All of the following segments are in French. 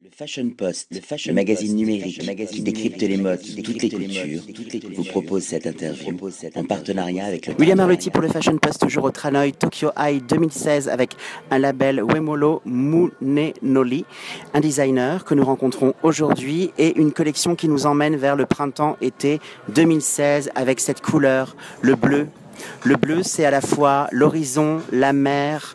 Le Fashion Post, le, magazine numérique qui décrypte les modes, toutes les cultures, vous propose cette interview en partenariat avec le William Arlotti pour le Fashion Post, toujours au Tranoi Tokyo High 2016 avec un label Wemolo Munenoli, un designer que nous rencontrons aujourd'hui et une collection qui nous emmène vers le printemps-été 2016 avec cette couleur, le bleu. Le bleu, c'est à la fois l'horizon, la mer,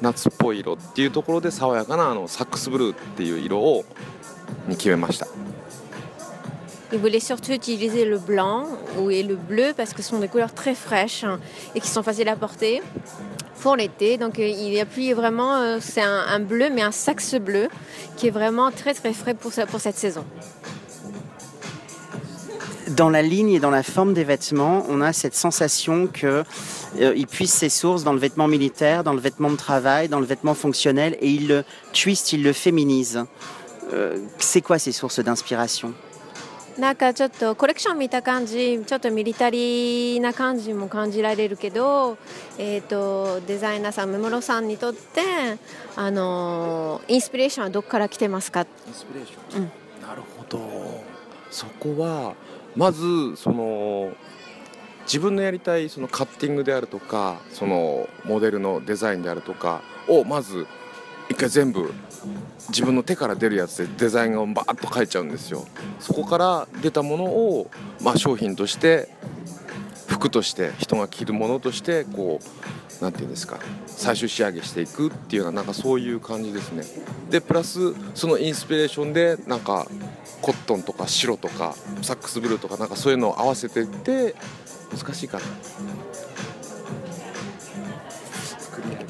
夏っぽい色っていうところで爽やかなあのサックスブルーっていう色をに決めました。Il voulait surtout utiliser le blanc et le bleu parce que ce sont des couleurs très fraîches et qui sont faciles à porter pour l'été. Donc il appuie vraiment, c'est un, un, bleu mais un saxe bleu qui est vraiment très très frais pour, pour cette saison. dans la ligne et dans la forme des vêtements, on a cette sensation que euh, il puise ses sources dans le vêtement militaire, dans le vêtement de travail, dans le vêtement fonctionnel, et il le twist, il le féminise. Euh, c'est quoi ces sources d'inspiration なんかちょっとコレクション見た感じちょっとミリタリーな感じも感じられるけど、えーと、デザイナーさん目室さんにとってあのインスピレーションはどこから来てますかインスピレーション、うん、なるほどそこは まずその自分のやりたいそのカッティングであるとかそのモデルのデザインであるとかをまず一回全部自分の手から出るやつでデザインをバーッと描いちゃうんですよ。そこから出たものを、まあ、商品として服として人が着るものとしてこう何て言うんですか最終仕上げしていくっていうようななんかそういう感じですね。でプラスそのインスピレーションでなんかコットンとか白とかサックスブルーとかなんかそういうのを合わせてって難しいかな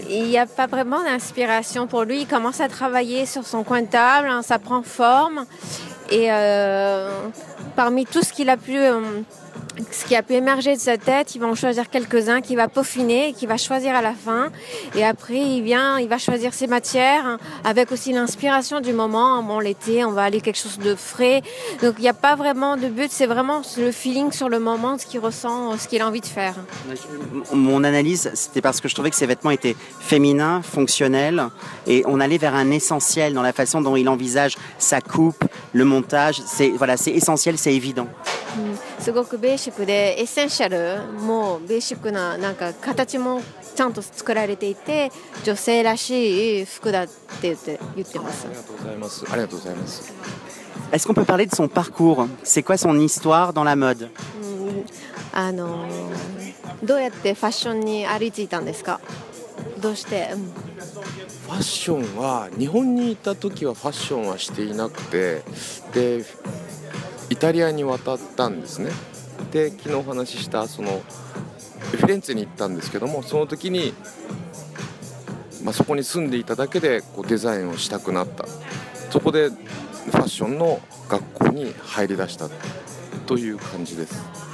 Il n'y a pas vraiment d'inspiration pour lui. Il commence à travailler sur son coin de table, hein, ça prend forme. Et euh, parmi tout ce qu'il a pu euh, ce qui a pu émerger de sa tête, il va en choisir quelques-uns qu'il va peaufiner, qu'il va choisir à la fin. Et après, il vient, il va choisir ses matières avec aussi l'inspiration du moment. Bon, l'été, on va aller quelque chose de frais. Donc, il n'y a pas vraiment de but. C'est vraiment le feeling sur le moment, ce qu'il ressent, ce qu'il a envie de faire. Mon analyse, c'était parce que je trouvais que ses vêtements étaient féminins, fonctionnels, et on allait vers un essentiel dans la façon dont il envisage sa coupe, le montage. C'est voilà, c'est essentiel, c'est évident. すごくベーシックでエッセンシャルもベーシックななんか形もちゃんと作られていて女性らしい服だって言って言ってます。ありがとうございます。ありがとうございます。Est-ce qu'on peut parler de son parcours? C'est quoi son histoire dans la mode? あのどうやってファッションに歩いていたんですか？どうして、うん、ファッションは日本にいた時はファッションはしていなくてでイタリアに渡ったんですねで昨日お話ししたそのフィレンツェに行ったんですけどもその時に、まあ、そこに住んでいただけでこうデザインをしたくなったそこでファッションの学校に入りだしたという感じです。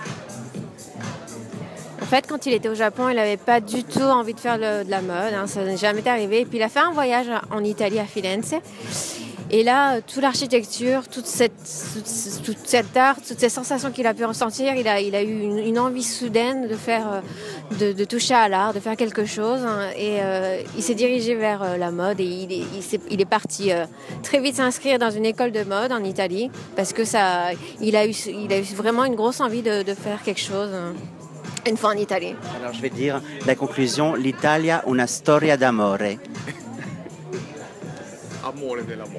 En fait, quand il était au Japon, il n'avait pas du tout envie de faire de la mode, hein, ça n'est jamais arrivé. Et puis il a fait un voyage en Italie à Firenze. Et là, toute l'architecture, toute cette, toute, cette art, toutes ces sensations qu'il a pu ressentir, il a, eu une, envie soudaine de faire, de, de toucher à l'art, de faire quelque chose. Hein, et euh, il s'est dirigé vers euh, la mode et il est, parti euh, très vite s'inscrire dans une école de mode en Italie parce que ça, il a eu, il a eu vraiment une grosse envie de, de faire quelque chose. Hein, une fois en Italie. Alors je vais dire la conclusion, l'Italia una storia d'amore.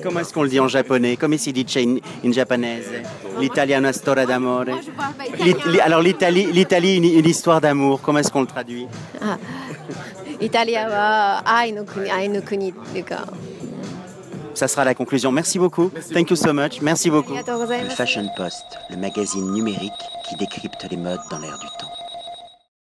Comment est-ce qu'on le dit en japonais Comment si dit in, in japonais L'italiano storia d'amore? Alors l'Italie, l'Italie une, une, histoire d'amour. Comment est-ce qu'on le traduit? Ah. Ça sera la conclusion. Merci beaucoup. Thank you so much. Merci beaucoup. Le Fashion Post, le magazine numérique qui décrypte les modes dans l'air du temps.